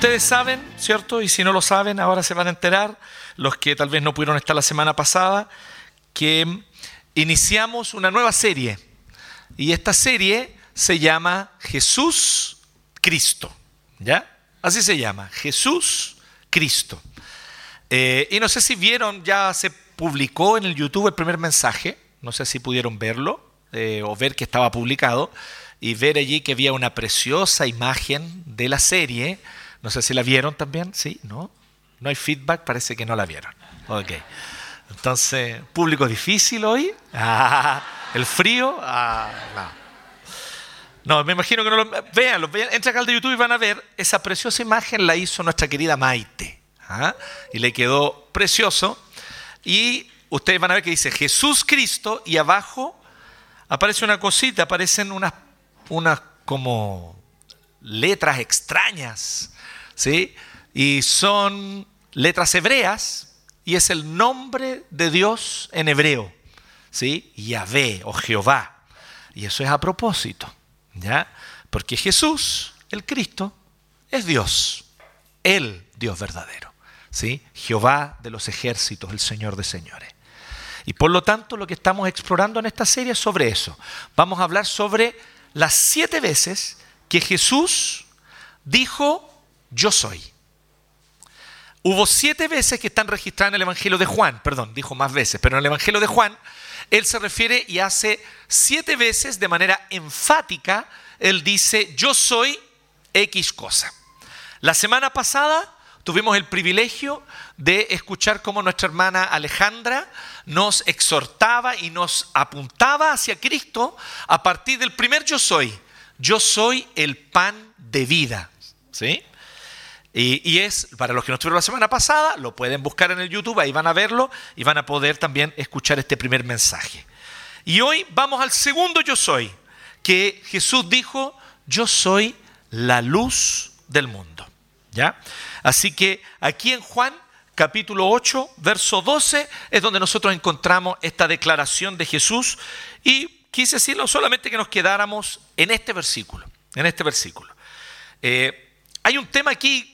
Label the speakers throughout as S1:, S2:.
S1: ustedes saben, ¿cierto? Y si no lo saben, ahora se van a enterar, los que tal vez no pudieron estar la semana pasada, que iniciamos una nueva serie. Y esta serie se llama Jesús Cristo. ¿Ya? Así se llama, Jesús Cristo. Eh, y no sé si vieron, ya se publicó en el YouTube el primer mensaje, no sé si pudieron verlo eh, o ver que estaba publicado y ver allí que había una preciosa imagen de la serie. No sé si la vieron también, ¿sí? ¿No? ¿No hay feedback? Parece que no la vieron. Ok. Entonces, ¿público difícil hoy? Ah, ¿El frío? Ah, no. Me imagino que no lo vean, vean, entra acá al de YouTube y van a ver, esa preciosa imagen la hizo nuestra querida Maite. ¿ah? Y le quedó precioso. Y ustedes van a ver que dice Jesús Cristo y abajo aparece una cosita, aparecen unas, unas como letras extrañas, ¿sí? Y son letras hebreas y es el nombre de Dios en hebreo, ¿sí? Yahvé o Jehová. Y eso es a propósito. ¿Ya? Porque Jesús, el Cristo, es Dios, el Dios verdadero. ¿sí? Jehová de los ejércitos, el Señor de señores. Y por lo tanto lo que estamos explorando en esta serie es sobre eso. Vamos a hablar sobre las siete veces que Jesús dijo, yo soy. Hubo siete veces que están registradas en el Evangelio de Juan, perdón, dijo más veces, pero en el Evangelio de Juan él se refiere y hace siete veces de manera enfática, él dice, yo soy X cosa. La semana pasada tuvimos el privilegio de escuchar cómo nuestra hermana Alejandra nos exhortaba y nos apuntaba hacia Cristo a partir del primer yo soy. Yo soy el pan de vida. ¿Sí? Y, es, para los que no estuvieron la semana pasada, lo pueden buscar en el YouTube, ahí van a verlo y van a poder también escuchar este primer mensaje. Y hoy vamos al segundo yo soy, que Jesús dijo, yo soy la luz del mundo. ¿Ya? Así que aquí en Juan capítulo 8, verso 12, es donde nosotros encontramos esta declaración de Jesús y quise decirlo solamente que nos quedáramos en este versículo, en este versículo. Eh, hay un tema aquí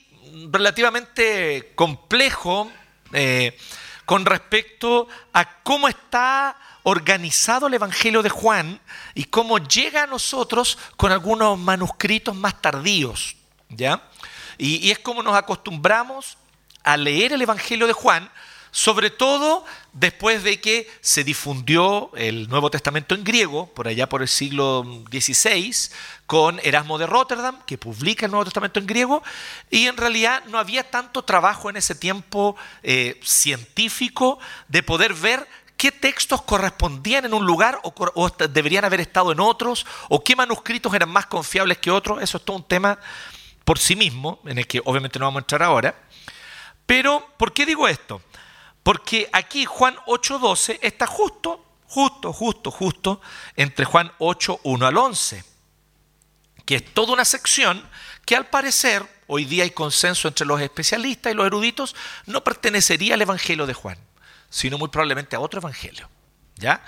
S1: relativamente complejo eh, con respecto a cómo está organizado el Evangelio de Juan y cómo llega a nosotros con algunos manuscritos más tardíos. ¿ya? Y, y es como nos acostumbramos a leer el Evangelio de Juan sobre todo después de que se difundió el Nuevo Testamento en griego, por allá por el siglo XVI, con Erasmo de Rotterdam, que publica el Nuevo Testamento en griego, y en realidad no había tanto trabajo en ese tiempo eh, científico de poder ver qué textos correspondían en un lugar o, o, deberían haber estado en otros, o qué manuscritos eran más confiables que otros. Eso es todo un tema por sí mismo, en el que obviamente no vamos a entrar ahora. Pero, ¿por qué digo esto? Porque aquí Juan 8.12 está justo, justo, justo, justo entre Juan 8, 1 al 11, que es toda una sección que al parecer, hoy día hay consenso entre los especialistas y los eruditos, no pertenecería al Evangelio de Juan, sino muy probablemente a otro Evangelio, ¿ya?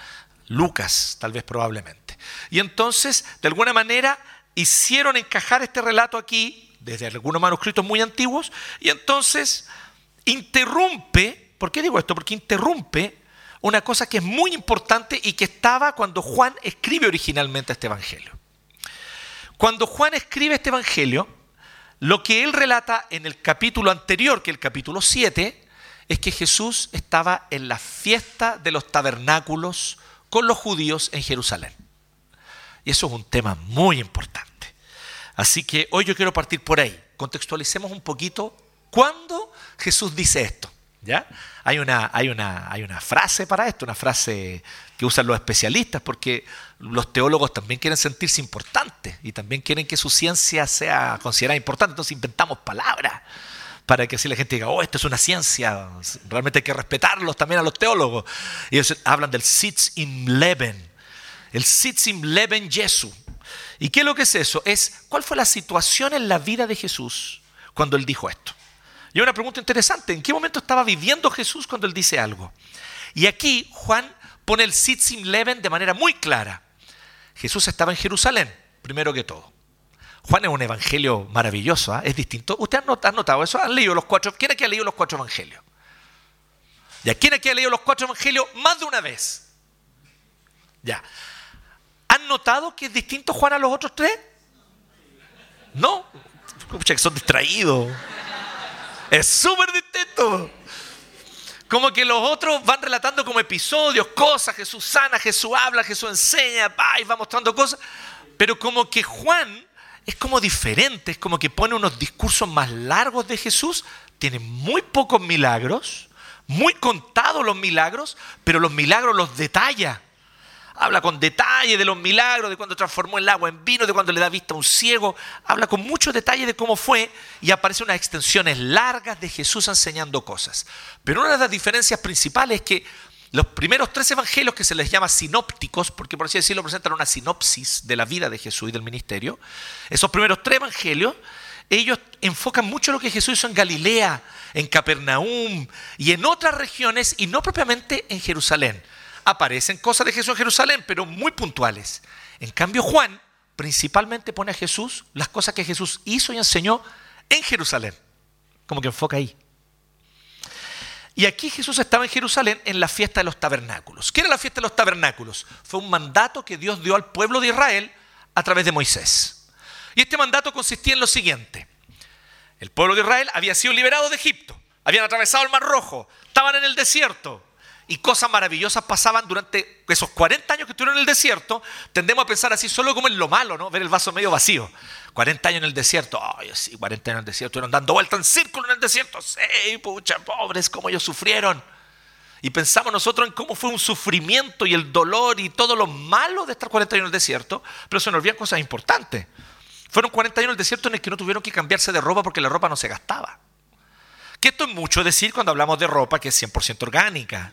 S1: Lucas, tal vez probablemente. Y entonces, de alguna manera, hicieron encajar este relato aquí, desde algunos manuscritos muy antiguos, y entonces interrumpe ¿Por qué digo esto? Porque interrumpe una cosa que es muy importante y que estaba cuando Juan escribe originalmente este Evangelio. Cuando Juan escribe este Evangelio, lo que él relata en el capítulo anterior, que es el capítulo 7, es que Jesús estaba en la fiesta de los tabernáculos con los judíos en Jerusalén. Y eso es un tema muy importante. Así que hoy yo quiero partir por ahí. Contextualicemos un poquito cuándo Jesús dice esto. ¿Ya? Hay una, hay, una, hay una frase para esto, una frase que usan los especialistas, porque los teólogos también quieren sentirse importantes y también quieren que su ciencia sea considerada importante, entonces inventamos palabras para que así la gente diga, oh, esto es una ciencia, realmente hay que respetarlos también a los teólogos. Y ellos hablan del Sitz im Leben, el Sitz im Leben Jesu. ¿Y qué es lo que es eso? Es cuál fue la situación en la vida de Jesús cuando él dijo esto. Y una pregunta interesante, ¿en qué momento estaba viviendo Jesús cuando él dice algo? Y aquí Juan pone el Sitzim Leven de manera muy clara. Jesús estaba en Jerusalén, primero que todo. Juan es un evangelio maravilloso, ¿ah? es distinto. ¿Usted ha notado eso? ¿Han leído los cuatro? ¿Quién aquí ha leído los cuatro evangelios? ¿Ya quién aquí ha leído los cuatro evangelios más de una vez? Ya. ¿Han notado que es distinto Juan a los otros tres? No. Que son distraídos. Es súper distinto. Como que los otros van relatando como episodios, cosas, Jesús sana, Jesús habla, Jesús enseña, va y va mostrando cosas. Pero como que Juan es como diferente, es como que pone unos discursos más largos de Jesús, tiene muy pocos milagros, muy contados los milagros, pero los milagros los detalla habla con detalle de los milagros, de cuando transformó el agua en vino, de cuando le da vista a un ciego, habla con mucho detalle de cómo fue y aparecen unas extensiones largas de Jesús enseñando cosas. Pero una de las diferencias principales es que los primeros tres evangelios que se les llama sinópticos, porque por así decirlo presentan una sinopsis de la vida de Jesús y del ministerio, esos primeros tres evangelios, ellos enfocan mucho lo que Jesús hizo en Galilea, en Capernaum y en otras regiones y no propiamente en Jerusalén aparecen cosas de Jesús en Jerusalén, pero muy puntuales. En cambio, Juan principalmente pone a Jesús las cosas que Jesús hizo y enseñó en Jerusalén. Como que enfoca ahí. Y aquí Jesús estaba en Jerusalén en la fiesta de los tabernáculos. ¿Qué era la fiesta de los tabernáculos? Fue un mandato que Dios dio al pueblo de Israel a través de Moisés. Y este mandato consistía en lo siguiente. El pueblo de Israel había sido liberado de Egipto, habían atravesado el Mar Rojo, estaban en el desierto, y cosas maravillosas pasaban durante esos 40 años que estuvieron en el desierto, tendemos a pensar así solo como en lo malo, ¿no? Ver el vaso medio vacío. 40 años en el desierto, ay, sí, 40 años en el desierto, estuvieron dando vuelta en círculo en el desierto, sí, pucha, pobres, cómo ellos sufrieron. Y pensamos nosotros en cómo fue un sufrimiento y el dolor y todo lo malo de estar 40 años en el desierto, pero se nos olvidan cosas importantes. Fueron 40 años en el desierto en el que no tuvieron que cambiarse de ropa porque la ropa no se gastaba. Que esto es mucho decir cuando hablamos de ropa que es 100% orgánica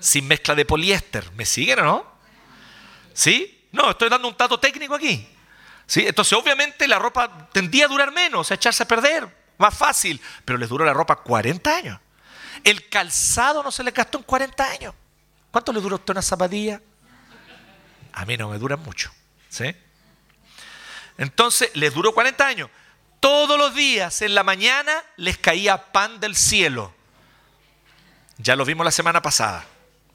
S1: sin mezcla de poliéster. ¿Me siguen o no? ¿Sí? No, estoy dando un dato técnico aquí. ¿Sí? Entonces, obviamente, la ropa tendía a durar menos, a echarse a perder, más fácil, pero les duró la ropa 40 años. El calzado no se le gastó en 40 años. ¿Cuánto le duró a usted una zapatilla? A mí no me dura mucho. ¿Sí? Entonces, les duró 40 años. Todos los días en la mañana les caía pan del cielo. Ya lo vimos la semana pasada.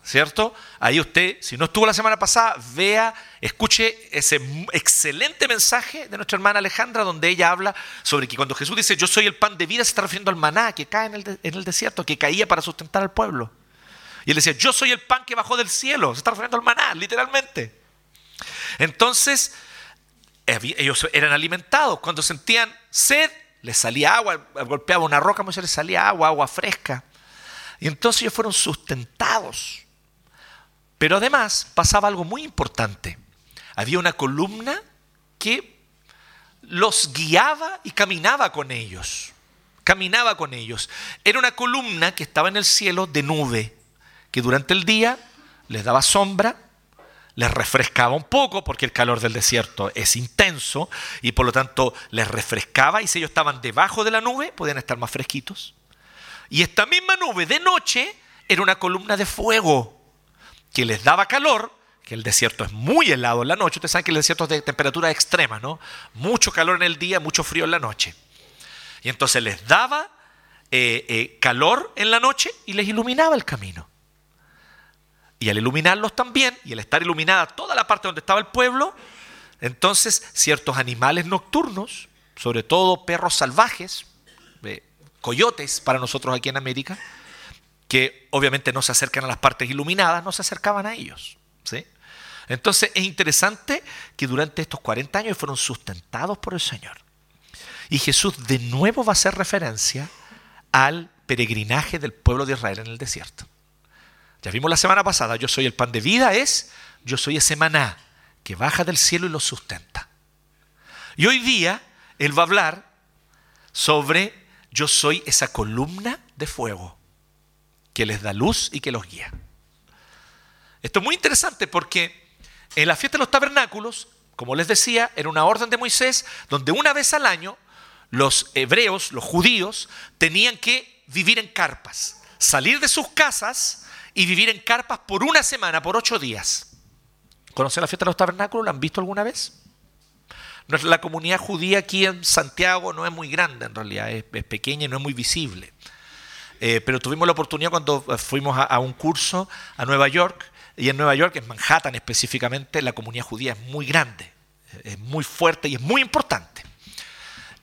S1: ¿Cierto? Ahí usted, si no estuvo la semana pasada, vea, escuche ese excelente mensaje de nuestra hermana Alejandra, donde ella habla sobre que cuando Jesús dice, yo soy el pan de vida, se está refiriendo al maná que cae en el, desierto, que caía para sustentar al pueblo. Y él decía, yo soy el pan que bajó del cielo, se está refiriendo al maná, literalmente. Entonces, ellos eran alimentados, cuando sentían sed, les salía agua, golpeaba una roca, muchas les salía agua, agua fresca. Y entonces ellos fueron sustentados. Pero además pasaba algo muy importante. Había una columna que los guiaba y caminaba con ellos. Caminaba con ellos. Era una columna que estaba en el cielo de nube, que durante el día les daba sombra, les refrescaba un poco, porque el calor del desierto es intenso, y por lo tanto les refrescaba, y si ellos estaban debajo de la nube, podían estar más fresquitos. Y esta misma nube de noche era una columna de fuego que les daba calor, que el desierto es muy helado en la noche, ustedes saben que el desierto es de temperatura extrema, ¿no? Mucho calor en el día, mucho frío en la noche. Y entonces les daba eh, eh, calor en la noche y les iluminaba el camino. Y al iluminarlos también, y al estar iluminada toda la parte donde estaba el pueblo, entonces ciertos animales nocturnos, sobre todo perros salvajes, eh, coyotes para nosotros aquí en América, que obviamente no se acercan a las partes iluminadas, no se acercaban a ellos. ¿sí? Entonces es interesante que durante estos 40 años fueron sustentados por el Señor. Y Jesús de nuevo va a hacer referencia al peregrinaje del pueblo de Israel en el desierto. Ya vimos la semana pasada, yo soy el pan de vida, es yo soy ese maná que baja del cielo y lo sustenta. Y hoy día Él va a hablar sobre yo soy esa columna de fuego que les da luz y que los guía. Esto es muy interesante porque en la fiesta de los tabernáculos, como les decía, era una orden de Moisés donde una vez al año los hebreos, los judíos, tenían que vivir en carpas, salir de sus casas y vivir en carpas por una semana, por ocho días. ¿Conocen la fiesta de los tabernáculos? ¿La han visto alguna vez? La comunidad judía aquí en Santiago no es muy grande en realidad, es, pequeña y no es muy visible. Eh, pero tuvimos la oportunidad cuando eh, fuimos a, un curso a Nueva York, y en Nueva York, en Manhattan específicamente, la comunidad judía es muy grande, es muy fuerte y es muy importante.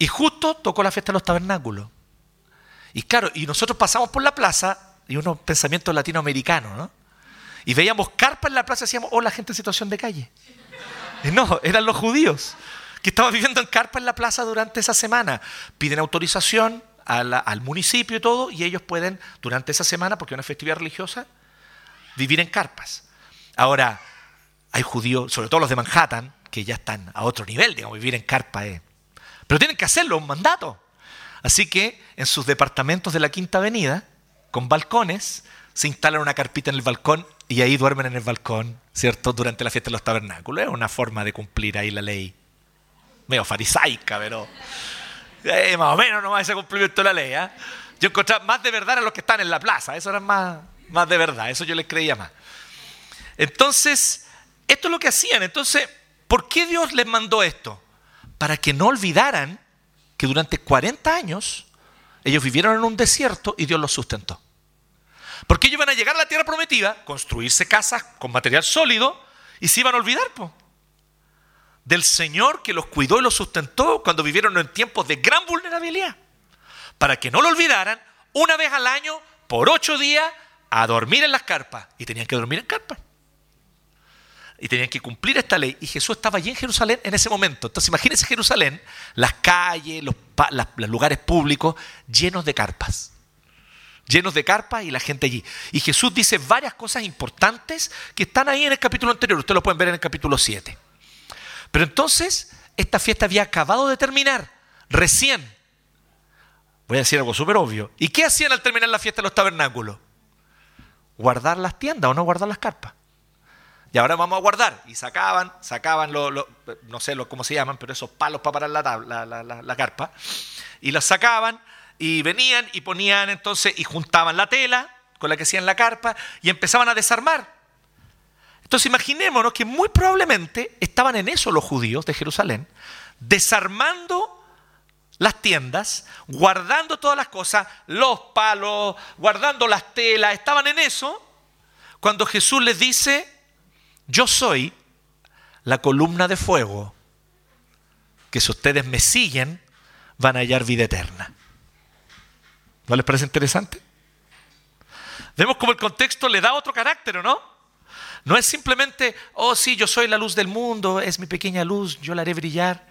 S1: Y justo tocó la fiesta de los tabernáculos. Y claro, y nosotros pasamos por la plaza y unos pensamientos latinoamericanos, ¿no? Y veíamos carpas en la plaza y decíamos, oh, la gente en situación de calle. Y no, eran los judíos que estaban viviendo en carpa en la plaza durante esa semana. Piden autorización al municipio y todo, y ellos pueden, durante esa semana, porque es una festividad religiosa, vivir en carpas. Ahora, hay judíos, sobre todo los de Manhattan, que ya están a otro nivel, digamos, vivir en carpa. Pero tienen que hacerlo, un mandato. Así que en sus departamentos de la Quinta Avenida, con balcones, se instalan una carpita en el balcón y ahí duermen en el balcón, ¿cierto? Durante la fiesta de los tabernáculos. Es una forma de cumplir ahí la ley. Medio farisaica, pero eh, más o menos no va ese cumplimiento de la ley. ¿eh? Yo encontraba más de verdad a los que están en la plaza. Eso era más, más de verdad. Eso yo les creía más. Entonces, esto es lo que hacían. Entonces, ¿por qué Dios les mandó esto? Para que no olvidaran que durante 40 años ellos vivieron en un desierto y Dios los sustentó. Porque ellos iban a llegar a la tierra prometida, construirse casas con material sólido y se iban a olvidar del Señor que los cuidó y los sustentó cuando vivieron en tiempos de gran vulnerabilidad. Para que no lo olvidaran, una vez al año, por ocho días, a dormir en las carpas. Y tenían que dormir en carpas. Y tenían que cumplir esta ley. Y Jesús estaba allí en Jerusalén en ese momento. Entonces imagínense Jerusalén, las calles, los, lugares públicos llenos de carpas llenos de carpas y la gente allí. Y Jesús dice varias cosas importantes que están ahí en el capítulo anterior, ustedes lo pueden ver en el capítulo 7. Pero entonces, esta fiesta había acabado de terminar, recién. Voy a decir algo súper obvio. ¿Y qué hacían al terminar la fiesta de los tabernáculos? Guardar las tiendas o no guardar las carpas. Y ahora vamos a guardar. Y sacaban, sacaban, los, no sé cómo se llaman, pero esos palos para parar la, la, la carpa. Y los sacaban y venían y ponían entonces y juntaban la tela con la que hacían la carpa y empezaban a desarmar. Entonces imaginémonos que muy probablemente estaban en eso los judíos de Jerusalén, desarmando las tiendas, guardando todas las cosas, los palos, guardando las telas, estaban en eso, cuando Jesús les dice, yo soy la columna de fuego, que si ustedes me siguen, van a hallar vida eterna. ¿No les parece interesante? Vemos como el contexto le da otro carácter, ¿o no? No es simplemente, oh sí, yo soy la luz del mundo, es mi pequeña luz, yo la haré brillar.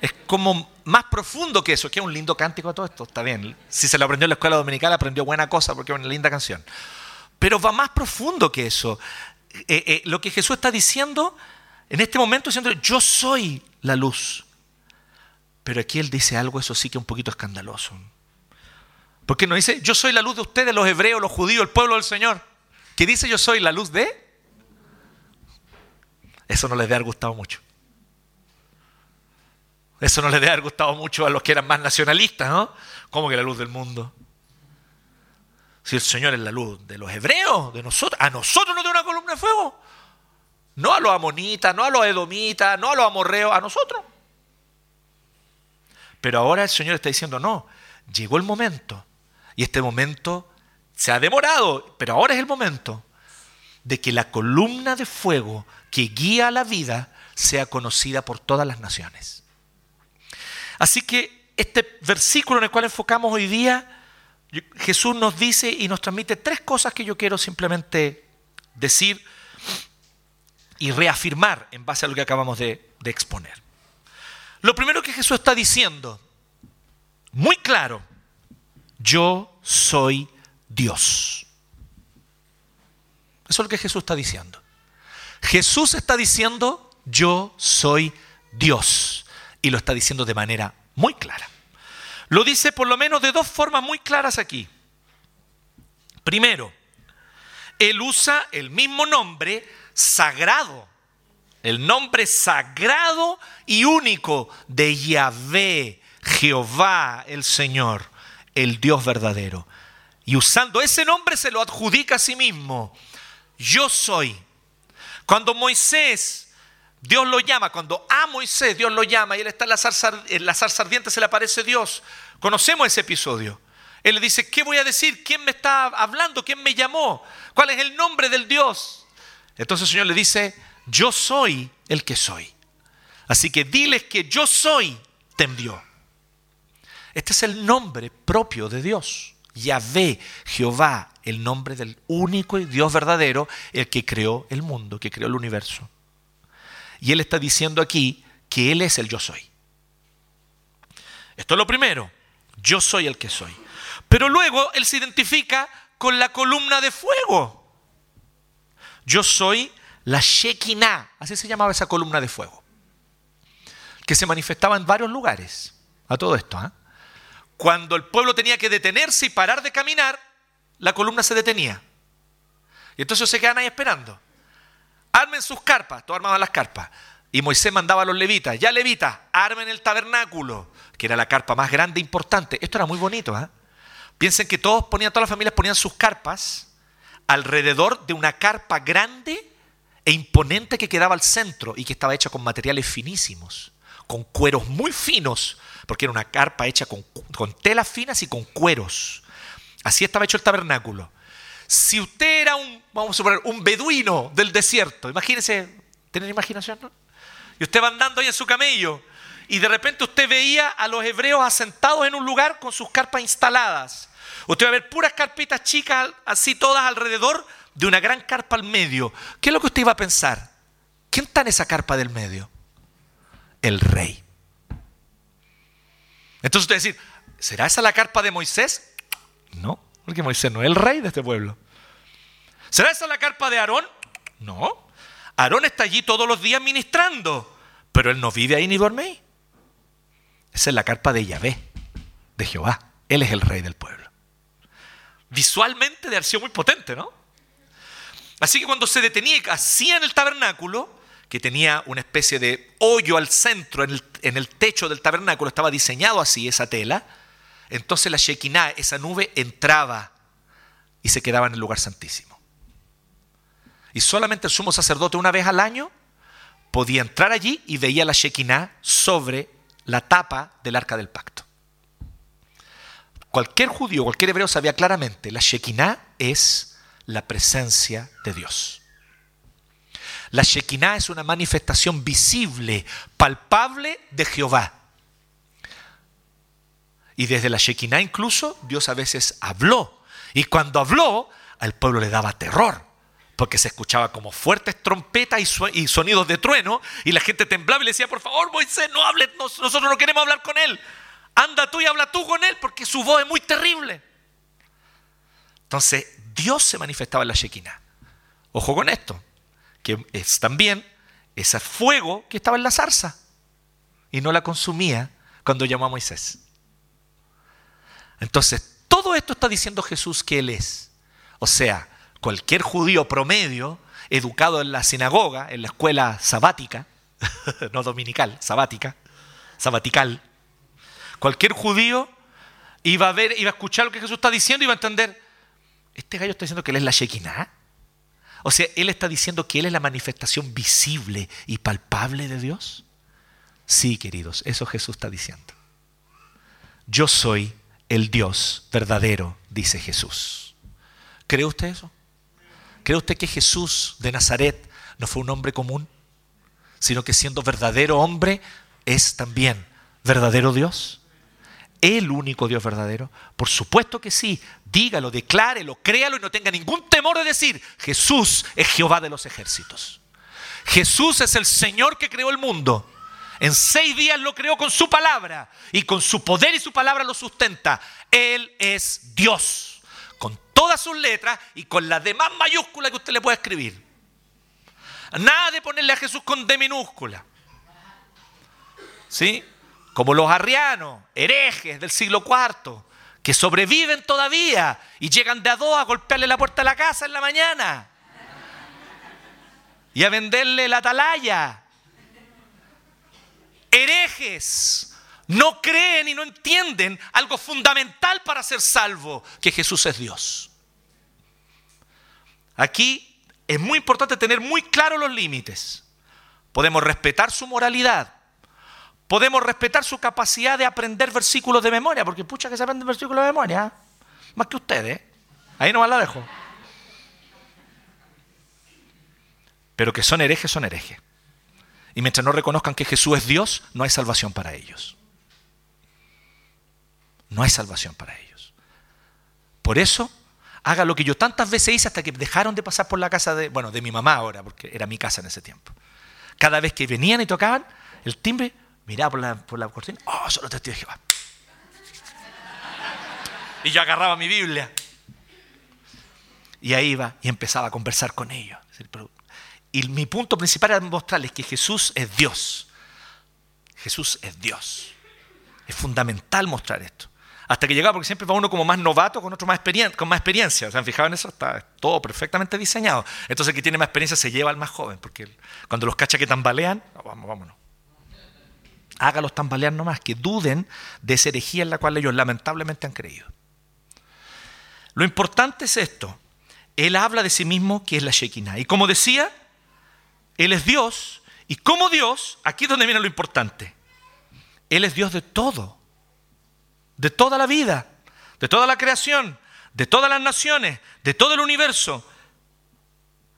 S1: Es como más profundo que eso, que es un lindo cántico a todo esto, está bien. Si se lo aprendió en la escuela dominical, aprendió buena cosa porque es una linda canción. Pero va más profundo que eso. Eh, eh, lo que Jesús está diciendo en este momento, diciendo, yo soy la luz. Pero aquí Él dice algo, eso sí que es un poquito escandaloso. Porque no dice, yo soy la luz de ustedes, los hebreos, los judíos, el pueblo del Señor. Que dice, yo soy la luz de... Eso no les debe haber gustado mucho. Eso no les debe haber gustado mucho a los que eran más nacionalistas, ¿no? ¿Cómo que la luz del mundo? Si el Señor es la luz de los hebreos, de nosotros, a nosotros nos dio una columna de fuego. No a los amonitas, no a los edomitas, no a los amorreos, a nosotros. Pero ahora el Señor está diciendo, no, llegó el momento y este momento se ha demorado, pero ahora es el momento de que la columna de fuego que guía la vida sea conocida por todas las naciones. Así que este versículo en el cual enfocamos hoy día, Jesús nos dice y nos transmite tres cosas que yo quiero simplemente decir y reafirmar en base a lo que acabamos de, de exponer. Lo primero que Jesús está diciendo, muy claro, yo soy Dios. Eso es lo que Jesús está diciendo. Jesús está diciendo, yo soy Dios. Y lo está diciendo de manera muy clara. Lo dice por lo menos de dos formas muy claras aquí. Primero, Él usa el mismo nombre sagrado, el nombre sagrado y único de Yahvé, Jehová el Señor el Dios verdadero. Y usando ese nombre se lo adjudica a sí mismo. Yo soy. Cuando Moisés Dios lo llama, cuando a Moisés Dios lo llama y él está en la zarza, en ardiente, se le aparece Dios. Conocemos ese episodio. Él le dice, ¿qué voy a decir? ¿Quién me está hablando? ¿Quién me llamó? ¿Cuál es el nombre del Dios? Entonces el Señor le dice, yo soy el que soy. Así que diles que yo soy, te envió. Este es el nombre propio de Dios. Yahvé, Jehová, el nombre del único Dios verdadero, el que creó el mundo, que creó el universo. Y Él está diciendo aquí que Él es el yo soy. Esto es lo primero. Yo soy el que soy. Pero luego Él se identifica con la columna de fuego. Yo soy la Shekinah, así se llamaba esa columna de fuego, que se manifestaba en varios lugares. A todo esto, ¿eh? cuando el pueblo tenía que detenerse y parar de caminar, la columna se detenía. Y entonces se quedan ahí esperando. Armen sus carpas, todos armaban las carpas. Y Moisés mandaba a los levitas, ya levitas, armen el tabernáculo, que era la carpa más grande e importante. Esto era muy bonito. ¿eh? Piensen que todos ponían, todas las familias ponían sus carpas alrededor de una carpa grande e imponente que quedaba al centro y que estaba hecha con materiales finísimos, con cueros muy finos, porque era una carpa hecha con, telas finas y con cueros. Así estaba hecho el tabernáculo. Si usted era un, vamos a suponer, un beduino del desierto, imagínese, ¿tienen imaginación? No? Y usted va andando ahí en su camello y de repente usted veía a los hebreos asentados en un lugar con sus carpas instaladas. Usted va a ver puras carpitas chicas así todas alrededor de una gran carpa al medio. ¿Qué es lo que usted iba a pensar? ¿Quién está en esa carpa del medio? El rey. Entonces usted decir, ¿será esa la carpa de Moisés? No, porque Moisés no es el rey de este pueblo. ¿Será esa la carpa de Aarón? No. Aarón está allí todos los días ministrando, pero él no vive ahí ni duerme ahí. Esa es la carpa de Yahvé, de Jehová. Él es el rey del pueblo. Visualmente de sido muy potente, ¿no? Así que cuando se detenía así en el tabernáculo, que tenía una especie de hoyo al centro en el, techo del tabernáculo, estaba diseñado así esa tela, entonces la Shekinah, esa nube, entraba y se quedaba en el lugar santísimo. Y solamente el sumo sacerdote una vez al año podía entrar allí y veía la Shekinah sobre la tapa del arca del pacto. Cualquier judío, cualquier hebreo sabía claramente, la Shekinah es la presencia de Dios. La Shekinah es una manifestación visible, palpable de Jehová. Y desde la Shekinah incluso Dios a veces habló. Y cuando habló, al pueblo le daba terror, porque se escuchaba como fuertes trompetas y sonidos de trueno, y la gente temblaba y le decía, por favor, Moisés, no hable, nosotros no queremos hablar con él. Anda tú y habla tú con él, porque su voz es muy terrible. Entonces, Dios se manifestaba en la Shekinah. Ojo con esto que es también ese fuego que estaba en la zarza y no la consumía cuando llamó a Moisés. Entonces, todo esto está diciendo Jesús que Él es. O sea, cualquier judío promedio, educado en la sinagoga, en la escuela sabática, no dominical, sabática, sabatical, cualquier judío iba a ver, iba a escuchar lo que Jesús está diciendo y iba a entender, este gallo está diciendo que Él es la Shekinah. O sea, Él está diciendo que Él es la manifestación visible y palpable de Dios. Sí, queridos, eso Jesús está diciendo. Yo soy el Dios verdadero, dice Jesús. ¿Cree usted eso? ¿Cree usted que Jesús de Nazaret no fue un hombre común, sino que siendo verdadero hombre es también verdadero Dios? el único Dios verdadero? Por supuesto que sí. Dígalo, declárelo, créalo y no tenga ningún temor de decir, Jesús es Jehová de los ejércitos. Jesús es el Señor que creó el mundo. En seis días lo creó con su palabra y con su poder y su palabra lo sustenta. Él es Dios, con todas sus letras y con las demás mayúsculas que usted le pueda escribir. Nada de ponerle a Jesús con D minúscula. ¿Sí? como los arrianos, herejes del siglo IV, que sobreviven todavía y llegan de a dos a golpearle la puerta de la casa en la mañana y a venderle la atalaya. Herejes no creen y no entienden algo fundamental para ser salvo, que Jesús es Dios. Aquí es muy importante tener muy claros los límites. podemos respetar su moralidad, podemos respetar su capacidad de aprender versículos de memoria, porque pucha que se aprenden versículos de memoria, más que ustedes. Ahí nomás la dejo. Pero que son herejes, son herejes. Y mientras no reconozcan que Jesús es Dios, no hay salvación para ellos. No hay salvación para ellos. Por eso, haga lo que yo tantas veces hice hasta que dejaron de pasar por la casa de, bueno, de mi mamá ahora, porque era mi casa en ese tiempo. Cada vez que venían y tocaban el timbre, miraba por la, por la cortina, oh, solo te de Jehová. Y yo agarraba mi Biblia. Y ahí iba y empezaba a conversar con ellos. Y mi punto principal era mostrarles que Jesús es Dios. Jesús es Dios. Es fundamental mostrar esto. Hasta que llegaba, porque siempre va uno como más novato con otro más con más experiencia. ¿Se han fijado en eso? Está todo perfectamente diseñado. Entonces el que tiene más experiencia se lleva al más joven, porque cuando los cacha que tambalean, vamos, vámonos. Hágalos tambalear nomás, que duden de esa herejía en la cual ellos lamentablemente han creído. Lo importante es esto. Él habla de sí mismo que es la Shekinah. Y como decía, Él es Dios. Y como Dios, aquí es donde viene lo importante. Él es Dios de todo. De toda la vida. De toda la creación. De todas las naciones. De todo el universo.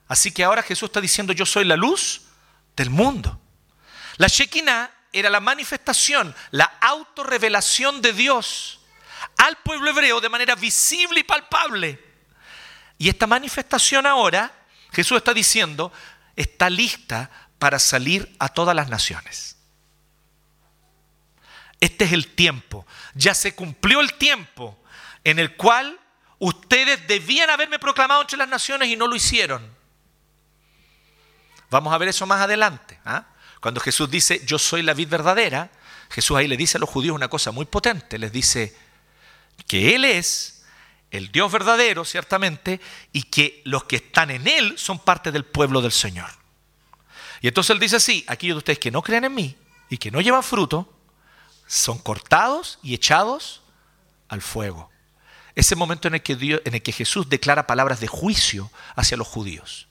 S1: Así que ahora Jesús está diciendo, yo soy la luz del mundo. La Shekinah era la manifestación, la autorrevelación de Dios al pueblo hebreo de manera visible y palpable. Y esta manifestación ahora, Jesús está diciendo, está lista para salir a todas las naciones. Este es el tiempo. Ya se cumplió el tiempo en el cual ustedes debían haberme proclamado entre las naciones y no lo hicieron. Vamos a ver eso más adelante. ¿ah? Cuando Jesús dice, yo soy la vid verdadera, Jesús ahí le dice a los judíos una cosa muy potente. Les dice que Él es el Dios verdadero, ciertamente, y que los que están en Él son parte del pueblo del Señor. Y entonces Él dice así, aquellos de ustedes que no creen en mí y que no llevan fruto, son cortados y echados al fuego. Ese momento en el que, en el que Jesús declara palabras de juicio hacia los judíos.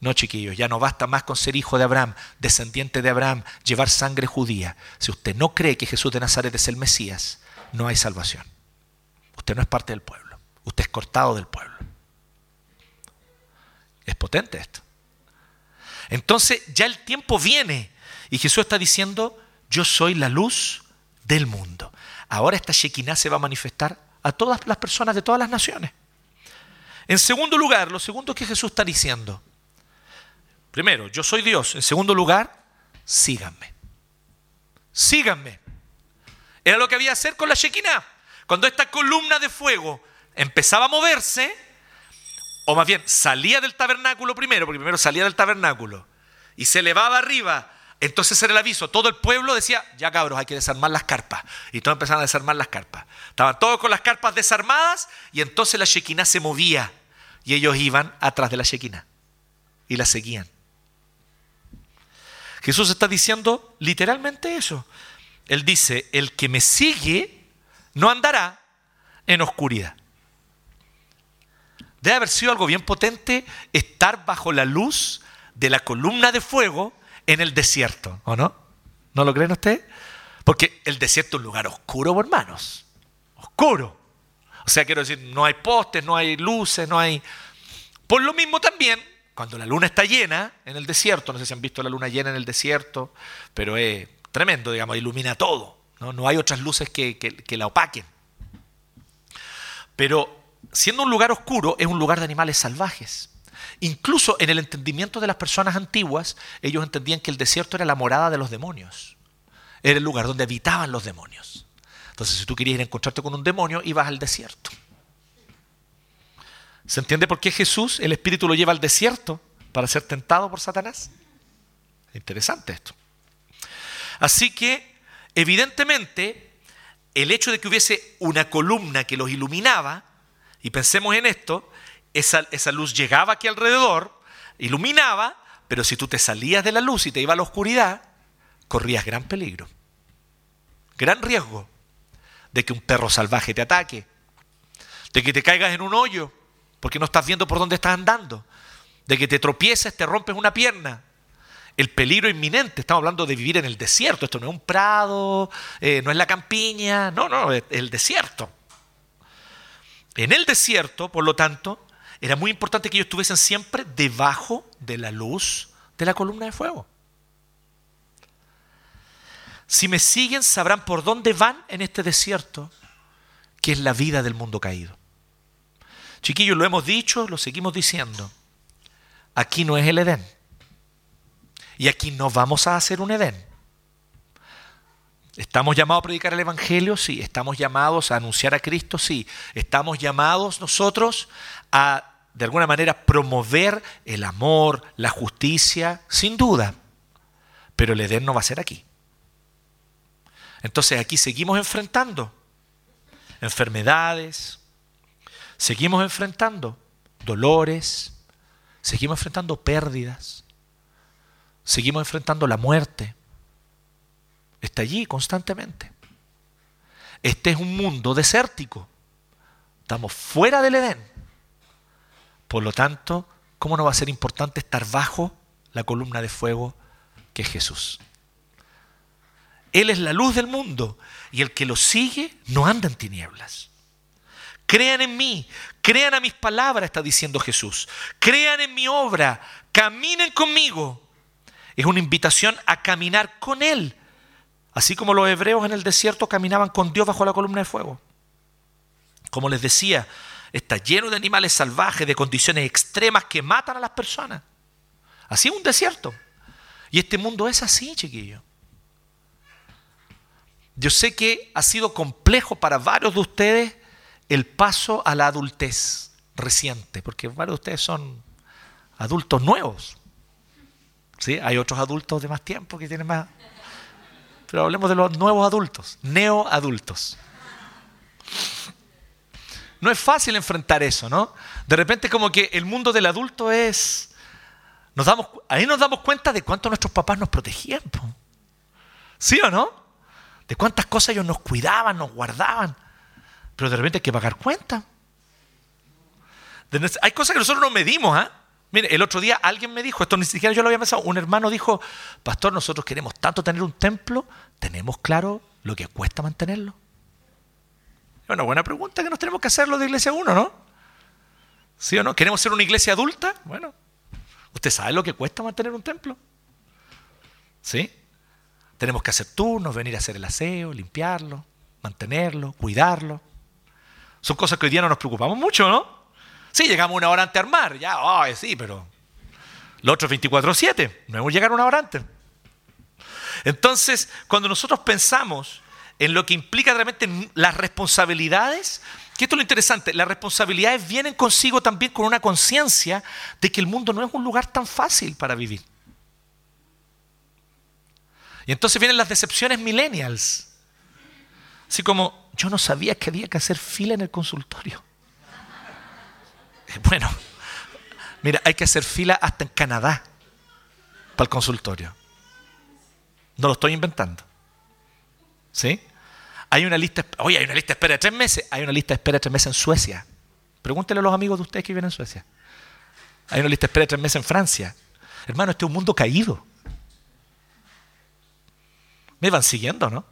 S1: No, chiquillos, ya no basta más con ser hijo de Abraham, descendiente de Abraham, llevar sangre judía. Si usted no cree que Jesús de Nazaret es el Mesías, no hay salvación. Usted no es parte del pueblo. Usted es cortado del pueblo. Es potente esto. Entonces ya el tiempo viene y Jesús está diciendo, yo soy la luz del mundo. Ahora esta Shekinah se va a manifestar a todas las personas de todas las naciones. En segundo lugar, lo segundo que Jesús está diciendo, primero, yo soy Dios. En segundo lugar, síganme. Síganme. Era lo que había que hacer con la Shekinah. Cuando esta columna de fuego empezaba a moverse, o más bien salía del tabernáculo primero, porque primero salía del tabernáculo, y se elevaba arriba, entonces era el aviso. Todo el pueblo decía, ya cabros, hay que desarmar las carpas. Y todos empezaron a desarmar las carpas. Estaban todos con las carpas desarmadas y entonces la Shekinah se movía. Y ellos iban atrás de la Shekinah y la seguían. Jesús está diciendo literalmente eso. Él dice, el que me sigue no andará en oscuridad. Debe haber sido algo bien potente estar bajo la luz de la columna de fuego en el desierto, ¿o no? ¿No lo creen ustedes? Porque el desierto es un lugar oscuro, hermanos. Oscuro. O sea, quiero decir, no hay postes, no hay luces, no hay... Por lo mismo también, cuando la luna está llena en el desierto, no sé si han visto la luna llena en el desierto, pero es tremendo, digamos, ilumina todo. No, hay otras luces que, que la opaquen. Pero siendo un lugar oscuro, es un lugar de animales salvajes. Incluso en el entendimiento de las personas antiguas, ellos entendían que el desierto era la morada de los demonios. Era el lugar donde habitaban los demonios. Entonces, si tú querías ir a encontrarte con un demonio, ibas al desierto. ¿Se entiende por qué Jesús, el Espíritu, lo lleva al desierto para ser tentado por Satanás? Interesante esto. Así que Evidentemente, el hecho de que hubiese una columna que los iluminaba, y pensemos en esto, esa, esa luz llegaba aquí alrededor, iluminaba, pero si tú te salías de la luz y te iba a la oscuridad, corrías gran peligro, gran riesgo de que un perro salvaje te ataque, de que te caigas en un hoyo porque no estás viendo por dónde estás andando, de que te tropieces, te rompes una pierna. El peligro inminente. Estamos hablando de vivir en el desierto. Esto no es un prado, eh, no es la campiña, no, no, es el desierto. En el desierto, por lo tanto, era muy importante que ellos estuviesen siempre debajo de la luz de la columna de fuego. Si me siguen, sabrán por dónde van en este desierto, que es la vida del mundo caído. Chiquillos, lo hemos dicho, lo seguimos diciendo. Aquí no es el Edén. Y aquí no vamos a hacer un Edén. ¿Estamos llamados a predicar el Evangelio? Sí. ¿Estamos llamados a anunciar a Cristo? Sí. ¿Estamos llamados nosotros a, de alguna manera, promover el amor, la justicia? Sin duda. Pero el Edén no va a ser aquí. Entonces aquí seguimos enfrentando enfermedades, seguimos enfrentando dolores, seguimos enfrentando pérdidas, seguimos enfrentando la muerte. Está allí constantemente. Este es un mundo desértico. Estamos fuera del Edén. Por lo tanto, ¿cómo no va a ser importante estar bajo la columna de fuego que es Jesús? Él es la luz del mundo y el que lo sigue no anda en tinieblas. Crean en mí, crean a mis palabras, está diciendo Jesús. Crean en mi obra, caminen conmigo. Es una invitación a caminar con Él, así como los hebreos en el desierto caminaban con Dios bajo la columna de fuego. Como les decía, está lleno de animales salvajes, de condiciones extremas que matan a las personas. Así es un desierto. Y este mundo es así, chiquillo. Yo sé que ha sido complejo para varios de ustedes el paso a la adultez reciente, porque varios de ustedes son adultos nuevos. ¿Sí? Hay otros adultos de más tiempo que tienen más... Pero hablemos de los nuevos adultos, neoadultos. No es fácil enfrentar eso, ¿no? De repente como que el mundo del adulto es... Nos damos, ahí nos damos cuenta de cuánto nuestros papás nos protegían. ¿Sí o no? de cuántas cosas ellos nos cuidaban, nos guardaban. Pero de repente hay que pagar cuenta. Hay cosas que nosotros no medimos. ¿ah? Mire, el otro día alguien me dijo, esto ni siquiera yo lo había pensado, un hermano dijo, pastor, nosotros queremos tanto tener un templo, tenemos claro lo que cuesta mantenerlo. Una buena pregunta que nos tenemos que hacerlo de iglesia uno, ¿no? ¿Sí o no? ¿Queremos ser una iglesia adulta? Bueno, ¿usted sabe lo que cuesta mantener un templo? ¿Sí? Tenemos que hacer turnos, venir a hacer el aseo, limpiarlo, mantenerlo, cuidarlo. Son cosas que hoy día no nos preocupamos mucho, ¿no? Sí, llegamos una hora antes a armar, ya, sí, pero lo otro es 24-7, no hemos llegado una hora antes. Entonces, cuando nosotros pensamos en lo que implica realmente las responsabilidades, que esto es lo interesante, las responsabilidades vienen consigo también con una conciencia de que el mundo no es un lugar tan fácil para vivir. Y entonces vienen las decepciones millennials. Así como, yo no sabía que había que hacer fila en el consultorio. Bueno, mira, hay que hacer fila hasta en Canadá para el consultorio. No lo estoy inventando. ¿Sí? Hay una lista, oye, hay una lista de espera de tres meses. Hay una lista de espera de tres meses en Suecia. Pregúntenle a los amigos de ustedes que viven en Suecia. Hay una lista de espera de tres meses en Francia. Hermano, este es un mundo caído. Me van siguiendo, ¿no?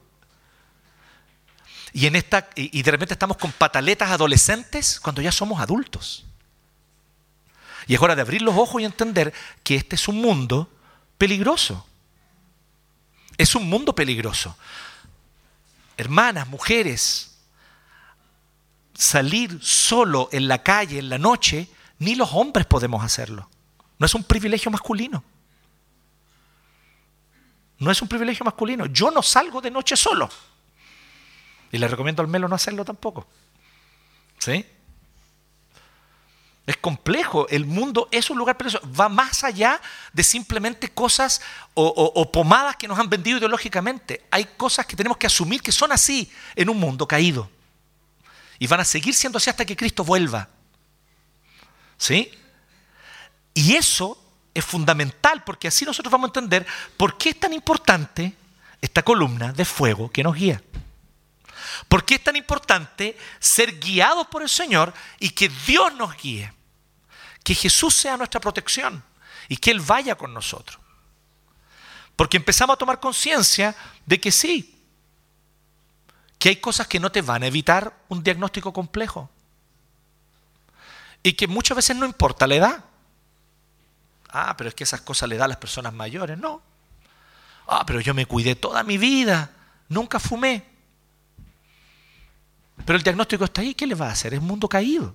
S1: Y, en esta, y de repente estamos con pataletas adolescentes cuando ya somos adultos. Y es hora de abrir los ojos y entender que este es un mundo peligroso. Es un mundo peligroso. Hermanas, mujeres, salir solo en la calle en la noche, ni los hombres podemos hacerlo. No es un privilegio masculino. No es un privilegio masculino. Yo no salgo de noche solo. Y le recomiendo al Melo no hacerlo tampoco. ¿Sí? Es complejo. El mundo es un lugar peligroso. Va más allá de simplemente cosas o, o, pomadas que nos han vendido ideológicamente. Hay cosas que tenemos que asumir que son así en un mundo caído. Y van a seguir siendo así hasta que Cristo vuelva. ¿Sí? Y eso es fundamental porque así nosotros vamos a entender por qué es tan importante esta columna de fuego que nos guía. ¿Por qué es tan importante ser guiados por el Señor y que Dios nos guíe? Que Jesús sea nuestra protección y que Él vaya con nosotros. Porque empezamos a tomar conciencia de que sí, que hay cosas que no te van a evitar un diagnóstico complejo. Y que muchas veces no importa la edad. Ah, pero es que esas cosas le da a las personas mayores. No. Ah, pero yo me cuidé toda mi vida. Nunca fumé. Pero el diagnóstico está ahí. ¿Qué le va a hacer? Es un mundo caído.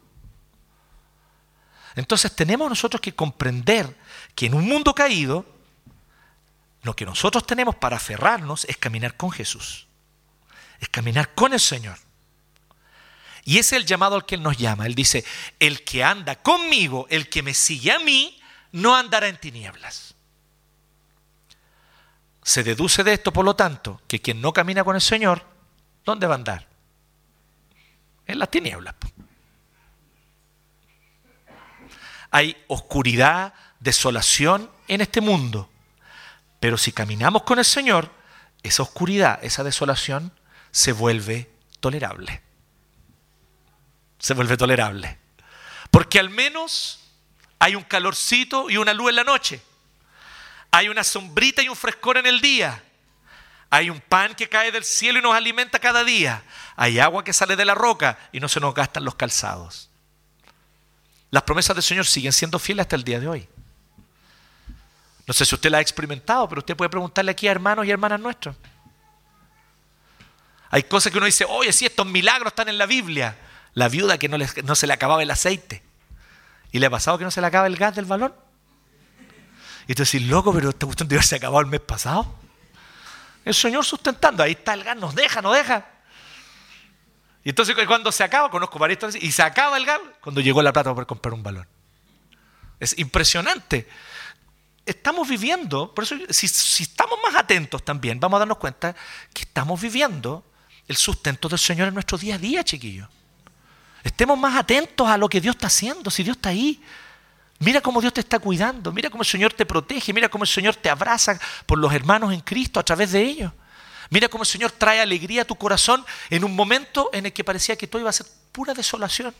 S1: Entonces tenemos nosotros que comprender que en un mundo caído, lo que nosotros tenemos para aferrarnos es caminar con Jesús. Es caminar con el Señor. Y ese es el llamado al que Él nos llama. Él dice, el que anda conmigo, el que me sigue a mí, no andará en tinieblas. Se deduce de esto, por lo tanto, que quien no camina con el Señor, ¿dónde va a andar? En las tinieblas. Hay oscuridad, desolación en este mundo. Pero si caminamos con el Señor, esa oscuridad, esa desolación, se vuelve tolerable se vuelve tolerable. Porque al menos hay un calorcito y una luz en la noche. Hay una sombrita y un frescor en el día. Hay un pan que cae del cielo y nos alimenta cada día. Hay agua que sale de la roca y no se nos gastan los calzados. Las promesas del Señor siguen siendo fieles hasta el día de hoy. No sé si usted la ha experimentado, pero usted puede preguntarle aquí a hermanos y hermanas nuestros. Hay cosas que uno dice, oye, si estos milagros están en la Biblia la viuda que no, se le acababa el aceite. ¿Y le ha pasado que no se le acaba el gas del balón? Y tú decís, loco, pero esta cuestión debe se acabado el mes pasado. El Señor sustentando, ahí está el gas, nos deja, nos deja. Y entonces cuando se acaba, conozco varios y se acaba el gas cuando llegó la plata para comprar un balón. Es impresionante. Estamos viviendo, por eso si, si estamos más atentos también, vamos a darnos cuenta que estamos viviendo el sustento del Señor en nuestro día a día, chiquillos. Estemos más atentos a lo que Dios está haciendo, si Dios está ahí. Mira cómo Dios te está cuidando, mira cómo el Señor te protege, mira cómo el Señor te abraza por los hermanos en Cristo a través de ellos. Mira cómo el Señor trae alegría a tu corazón en un momento en el que parecía que todo iba a ser pura desolación.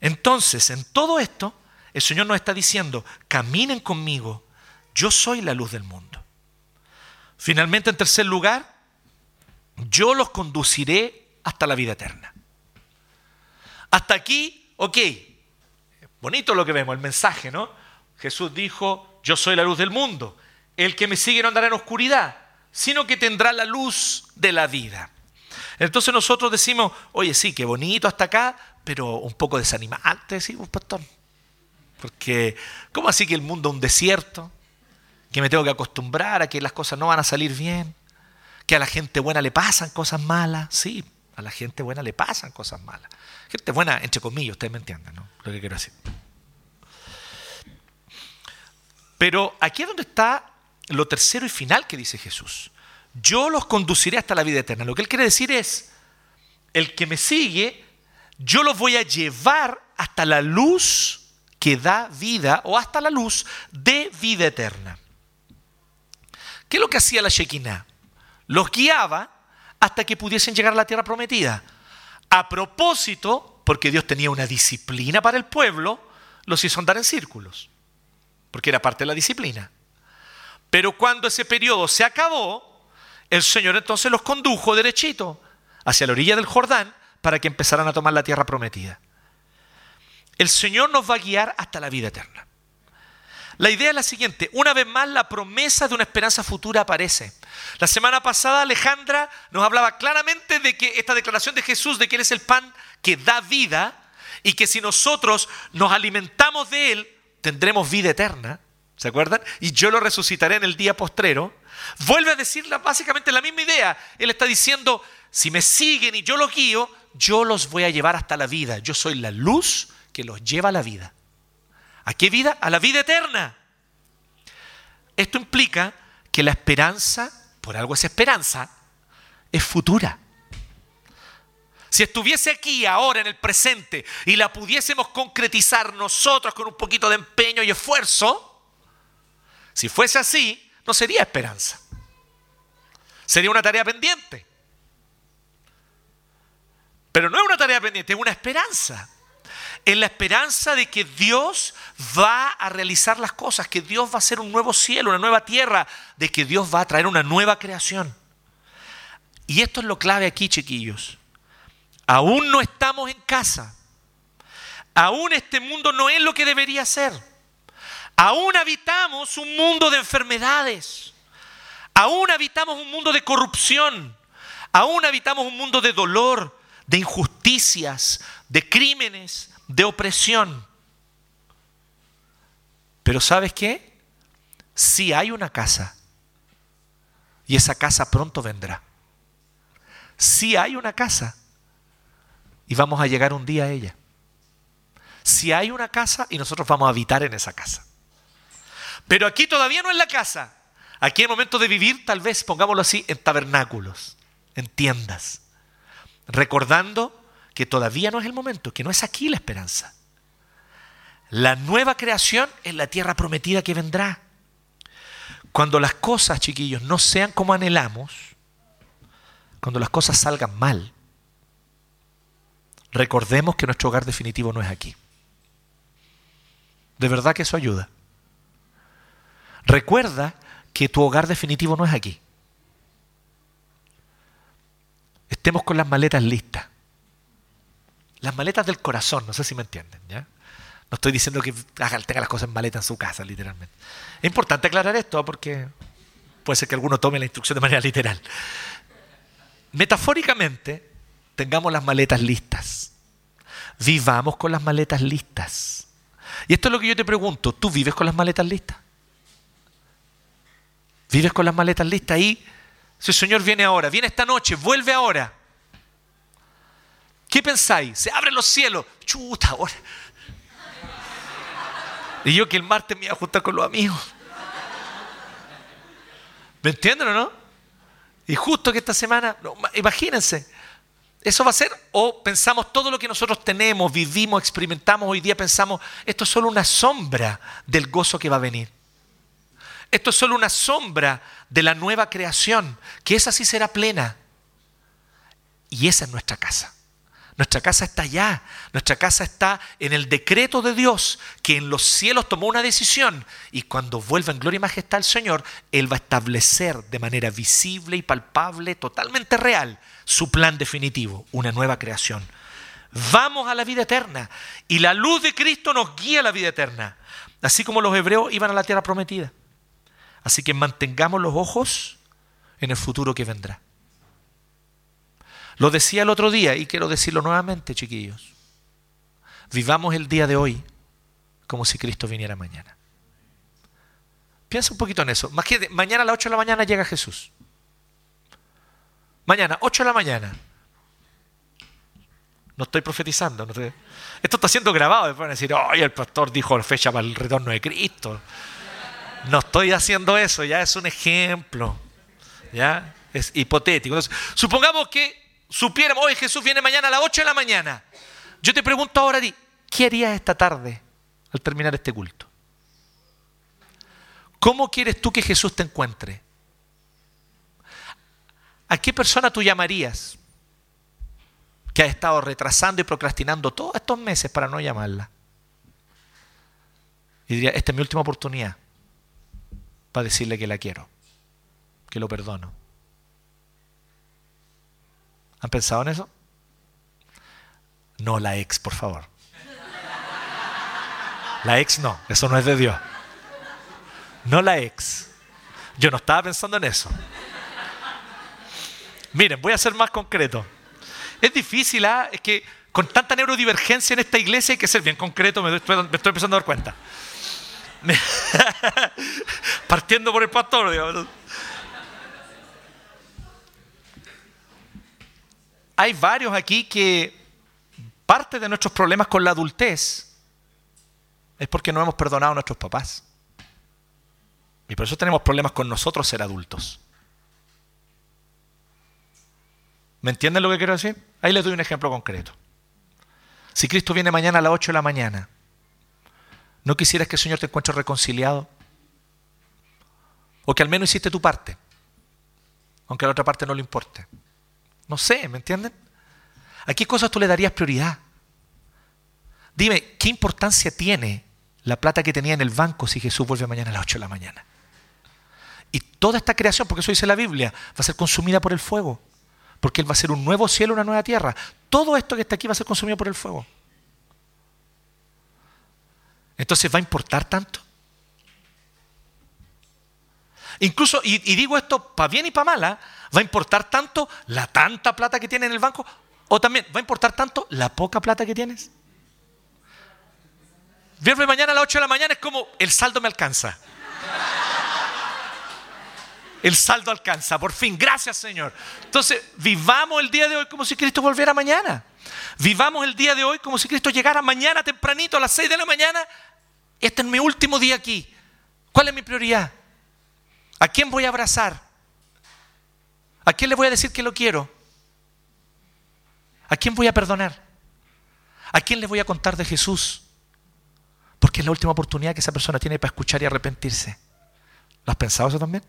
S1: Entonces, en todo esto, el Señor nos está diciendo, caminen conmigo, yo soy la luz del mundo. Finalmente, en tercer lugar, yo los conduciré hasta la vida eterna. Hasta aquí, ok, bonito lo que vemos, el mensaje, ¿no? Jesús dijo, yo soy la luz del mundo, el que me sigue no andará en oscuridad, sino que tendrá la luz de la vida. Entonces nosotros decimos, oye, sí, qué bonito hasta acá, pero un poco desanimante, decimos, pastor. Porque, ¿cómo así que el mundo es un desierto? Que me tengo que acostumbrar a que las cosas no van a salir bien. Que a la gente buena le pasan cosas malas. Sí, a la gente buena le pasan cosas malas. Gente buena, entre comillas, ustedes me entienden, ¿no? Lo que quiero decir. Pero aquí es donde está lo tercero y final que dice Jesús. Yo los conduciré hasta la vida eterna. Lo que él quiere decir es, el que me sigue, yo los voy a llevar hasta la luz que da vida o hasta la luz de vida eterna. ¿Qué es lo que hacía la Shekinah? Los guiaba hasta que pudiesen llegar a la tierra prometida. A propósito, porque Dios tenía una disciplina para el pueblo, los hizo andar en círculos, porque era parte de la disciplina. Pero cuando ese periodo se acabó, el Señor entonces los condujo derechito hacia la orilla del Jordán para que empezaran a tomar la tierra prometida. El Señor nos va a guiar hasta la vida eterna. La idea es la siguiente, una vez más la promesa de una esperanza futura aparece. La semana pasada Alejandra nos hablaba claramente de que esta declaración de Jesús, de que Él es el pan que da vida y que si nosotros nos alimentamos de Él, tendremos vida eterna. ¿Se acuerdan? Y yo lo resucitaré en el día postrero. Vuelve a decir básicamente la misma idea. Él está diciendo, si me siguen y yo los guío, yo los voy a llevar hasta la vida. Yo soy la luz que los lleva a la vida. ¿A qué vida? A la vida eterna. Esto implica que la esperanza, por algo es esperanza, es futura. Si estuviese aquí ahora en el presente y la pudiésemos concretizar nosotros con un poquito de empeño y esfuerzo, si fuese así, no sería esperanza. Sería una tarea pendiente. Pero no es una tarea pendiente, es una esperanza. en la esperanza de que Dios va a realizar las cosas, que Dios va a hacer un nuevo cielo, una nueva tierra, de que Dios va a traer una nueva creación. Y esto es lo clave aquí, chiquillos. Aún no estamos en casa. Aún este mundo no es lo que debería ser. Aún habitamos un mundo de enfermedades. Aún habitamos un mundo de corrupción. Aún habitamos un mundo de dolor, de injusticias, de crímenes, de opresión. Pero ¿sabes qué? Si hay una casa y esa casa pronto vendrá. Si hay una casa y vamos a llegar un día a ella. Si hay una casa y nosotros vamos a habitar en esa casa. Pero aquí todavía no es la casa. Aquí el momento de vivir, tal vez, pongámoslo así, en tabernáculos, en tiendas recordando que todavía no es el momento, que no es aquí la esperanza. La nueva creación es la tierra prometida que vendrá. Cuando las cosas, chiquillos, no sean como anhelamos, cuando las cosas salgan mal, recordemos que nuestro hogar definitivo no es aquí. De verdad que eso ayuda. Recuerda que tu hogar definitivo no es aquí. estemos con las maletas listas. Las maletas del corazón, no sé si me entienden. No estoy diciendo que tenga las cosas en maleta en su casa, literalmente. Es importante aclarar esto porque puede ser que alguno tome la instrucción de manera literal. Metafóricamente, tengamos las maletas listas. Vivamos con las maletas listas. Y esto es lo que yo te pregunto, ¿tú vives con las maletas listas? ¿Vives con las maletas listas y si el Señor viene ahora, viene esta noche, vuelve ahora. ¿Qué pensáis? Se abren los cielos. Chuta, ahora. Y yo que el martes me iba a juntar con los amigos. ¿Me entienden o no? Y justo que esta semana, imagínense, eso va a ser, o pensamos todo lo que nosotros tenemos, vivimos, experimentamos, hoy día pensamos, esto es solo una sombra del gozo que va a venir. Esto es solo una sombra de la nueva creación, que esa sí será plena. Y esa es nuestra casa. Nuestra casa está allá. Nuestra casa está en el decreto de Dios, que en los cielos tomó una decisión. Y cuando vuelva en gloria y majestad el Señor, Él va a establecer de manera visible y palpable, totalmente real, su plan definitivo, una nueva creación. Vamos a la vida eterna. Y la luz de Cristo nos guía a la vida eterna. Así como los hebreos iban a la tierra prometida. Así que mantengamos los ojos en el futuro que vendrá. Lo decía el otro día y quiero decirlo nuevamente, chiquillos. Vivamos el día de hoy como si Cristo viniera mañana. Piensa un poquito en eso. Mañana a las 8 de la mañana llega Jesús. Mañana, 8 de la mañana. No estoy profetizando. Esto está siendo grabado. Después van a decir, oye, el pastor dijo fecha para el retorno de Cristo. No estoy haciendo eso, ya es un ejemplo. ¿Ya? Es hipotético. supongamos que supiéramos, hoy Jesús viene mañana a las 8 de la mañana. Yo te pregunto ahora, ¿qué harías esta tarde al terminar este culto? ¿Cómo quieres tú que Jesús te encuentre? ¿A qué persona tú llamarías que ha estado retrasando y procrastinando todos estos meses para no llamarla? Y diría, esta es mi última oportunidad para decirle que la quiero, que lo perdono. ¿Han pensado en eso? No la ex, por favor. La ex no, eso no es de Dios. No la ex. Yo no estaba pensando en eso. Miren, voy a ser más concreto. Es difícil, ¿ah? es que con tanta neurodivergencia en esta iglesia hay que ser bien concreto, me estoy, me estoy empezando a dar cuenta. Partiendo por el pastor, digamos. Hay varios aquí que parte de nuestros problemas con la adultez es porque no hemos perdonado a nuestros papás. Y por eso tenemos problemas con nosotros ser adultos. ¿Me entienden lo que quiero decir? Ahí les doy un ejemplo concreto. Si Cristo viene mañana a las 8 de la mañana ¿No quisieras que el Señor te encuentre reconciliado? O que al menos hiciste tu parte, aunque a la otra parte no le importe. No sé, ¿me entienden? ¿A qué cosas tú le darías prioridad? Dime, ¿qué importancia tiene la plata que tenía en el banco si Jesús vuelve mañana a las 8 de la mañana? Y toda esta creación, porque eso dice la Biblia, va a ser consumida por el fuego. Porque Él va a ser un nuevo cielo, una nueva tierra. Todo esto que está aquí va a ser consumido por el fuego. Entonces, ¿va a importar tanto? Incluso, y, digo esto para bien y para mala, ¿va a importar tanto la tanta plata que tiene en el banco? O también, ¿va a importar tanto la poca plata que tienes? Viernes mañana a las 8 de la mañana es como el saldo me alcanza. El saldo alcanza, por fin, gracias Señor. Entonces, vivamos el día de hoy como si Cristo volviera mañana. Vivamos el día de hoy como si Cristo llegara mañana tempranito a las 6 de la mañana. Este es mi último día aquí. ¿Cuál es mi prioridad? ¿A quién voy a abrazar? ¿A quién le voy a decir que lo quiero? ¿A quién voy a perdonar? ¿A quién le voy a contar de Jesús? Porque es la última oportunidad que esa persona tiene para escuchar y arrepentirse. ¿Lo has pensado eso también?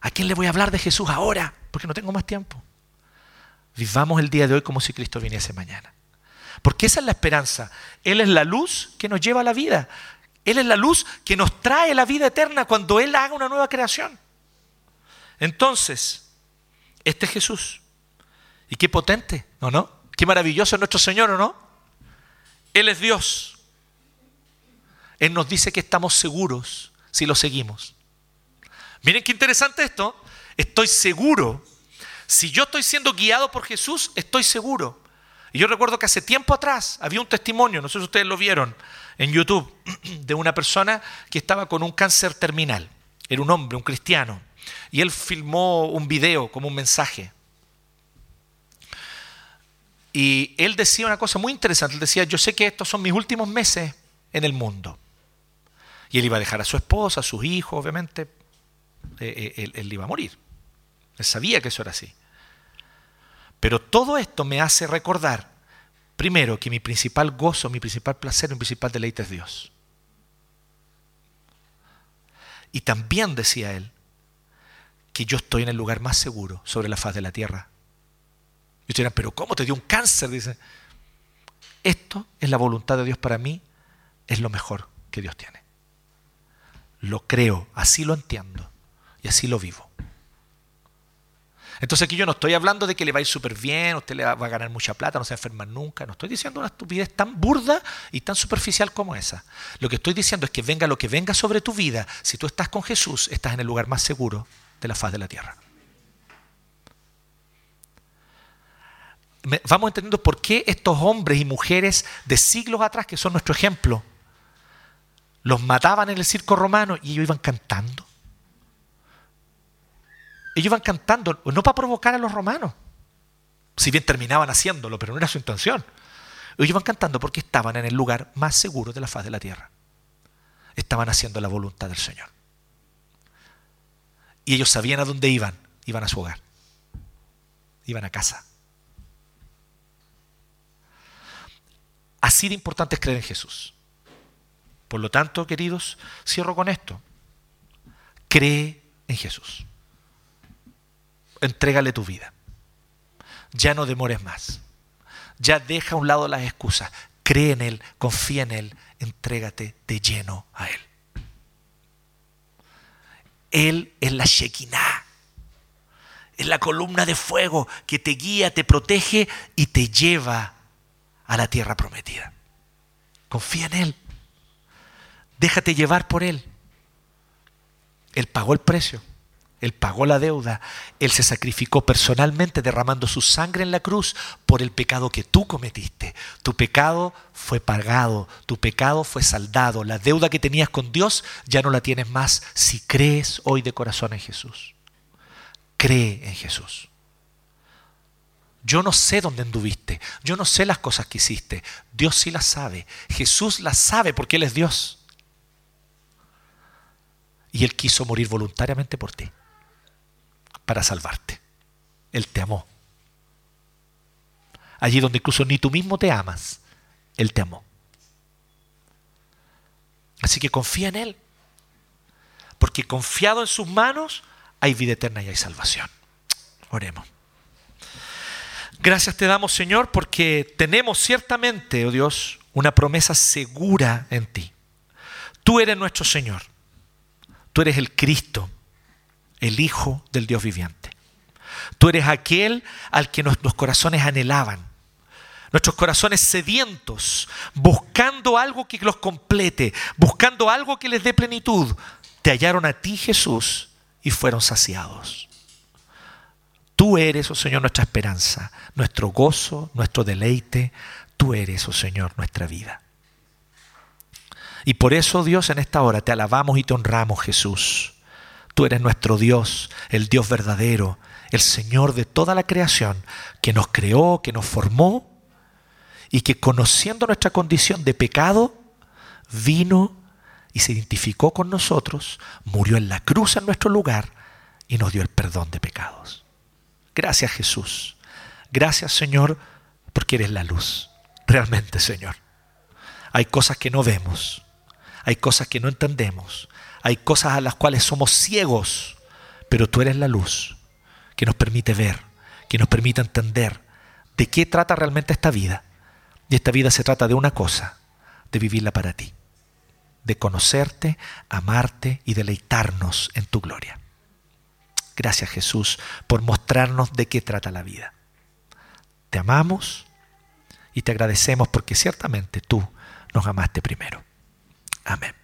S1: ¿A quién le voy a hablar de Jesús ahora? Porque no tengo más tiempo. Vivamos el día de hoy como si Cristo viniese mañana. Porque esa es la esperanza. Él es la luz que nos lleva a la vida. Él es la luz que nos trae la vida eterna cuando Él haga una nueva creación. Entonces, este es Jesús. Y qué potente, ¿o no? Qué maravilloso es nuestro Señor, ¿o no? Él es Dios. Él nos dice que estamos seguros si lo seguimos. Miren qué interesante esto. Estoy seguro. Si yo estoy siendo guiado por Jesús, estoy seguro. Y yo recuerdo que hace tiempo atrás había un testimonio, no sé si ustedes lo vieron en YouTube, de una persona que estaba con un cáncer terminal. Era un hombre, un cristiano. Y él filmó un video como un mensaje. Y él decía una cosa muy interesante. Él decía, yo sé que estos son mis últimos meses en el mundo. Y él iba a dejar a su esposa, a sus hijos, obviamente. Eh, eh, él, él iba a morir. Él sabía que eso era así. Pero todo esto me hace recordar, primero, que mi principal gozo, mi principal placer, mi principal deleite es Dios. Y también decía él que yo estoy en el lugar más seguro sobre la faz de la tierra. Y ustedes dirán, pero ¿cómo te dio un cáncer? Dice, esto es la voluntad de Dios para mí, es lo mejor que Dios tiene. Lo creo, así lo entiendo y así lo vivo. Entonces aquí yo no estoy hablando de que le va a ir súper bien, usted le va a ganar mucha plata, no se va enfermar nunca. No estoy diciendo una estupidez tan burda y tan superficial como esa. Lo que estoy diciendo es que venga lo que venga sobre tu vida, si tú estás con Jesús, estás en el lugar más seguro de la faz de la tierra. Vamos entendiendo por qué estos hombres y mujeres de siglos atrás, que son nuestro ejemplo, los mataban en el circo romano y ellos iban cantando. Ellos iban cantando, no para provocar a los romanos, si bien terminaban haciéndolo, pero no era su intención. Ellos iban cantando porque estaban en el lugar más seguro de la faz de la tierra. Estaban haciendo la voluntad del Señor. Y ellos sabían a dónde iban. Iban a su hogar. Iban a casa. Así de importante es creer en Jesús. Por lo tanto, queridos, cierro con esto. Cree en Jesús entrégale tu vida. Ya no demores más. Ya deja a un lado las excusas. Cree en Él, confía en Él, entrégate de lleno a Él. Él es la Shekinah. Es la columna de fuego que te guía, te protege y te lleva a la tierra prometida. Confía en Él. Déjate llevar por Él. Él pagó el precio. Él pagó la deuda, Él se sacrificó personalmente derramando su sangre en la cruz por el pecado que tú cometiste. Tu pecado fue pagado, tu pecado fue saldado, la deuda que tenías con Dios ya no la tienes más si crees hoy de corazón en Jesús. Cree en Jesús. Yo no sé dónde anduviste, yo no sé las cosas que hiciste, Dios sí las sabe, Jesús las sabe porque Él es Dios. Y Él quiso morir voluntariamente por ti para salvarte. Él te amó. Allí donde incluso ni tú mismo te amas, Él te amó. Así que confía en Él. Porque confiado en sus manos hay vida eterna y hay salvación. Oremos. Gracias te damos, Señor, porque tenemos ciertamente, oh Dios, una promesa segura en ti. Tú eres nuestro Señor. Tú eres el Cristo, el Hijo del Dios viviente. Tú eres aquel al que nuestros corazones anhelaban. Nuestros corazones sedientos, buscando algo que los complete, buscando algo que les dé plenitud, te hallaron a ti, Jesús, y fueron saciados. Tú eres, oh Señor, nuestra esperanza, nuestro gozo, nuestro deleite. Tú eres, oh Señor, nuestra vida. Y por eso, Dios, en esta hora te alabamos y te honramos, Jesús. Tú eres nuestro Dios, el Dios verdadero, el Señor de toda la creación, que nos creó, que nos formó y que conociendo nuestra condición de pecado, vino y se identificó con nosotros, murió en la cruz en nuestro lugar y nos dio el perdón de pecados. Gracias Jesús. Gracias Señor porque eres la luz. Realmente Señor. Hay cosas que no vemos. Hay cosas que no entendemos. Hay cosas a las cuales somos ciegos. Pero tú eres la luz que nos permite ver, que nos permite entender de qué trata realmente esta vida. Y esta vida se trata de una cosa, de vivirla para ti de conocerte, amarte y deleitarnos en tu gloria. Gracias Jesús por mostrarnos de qué trata la vida. Te amamos y te agradecemos porque ciertamente tú nos amaste primero. Amén.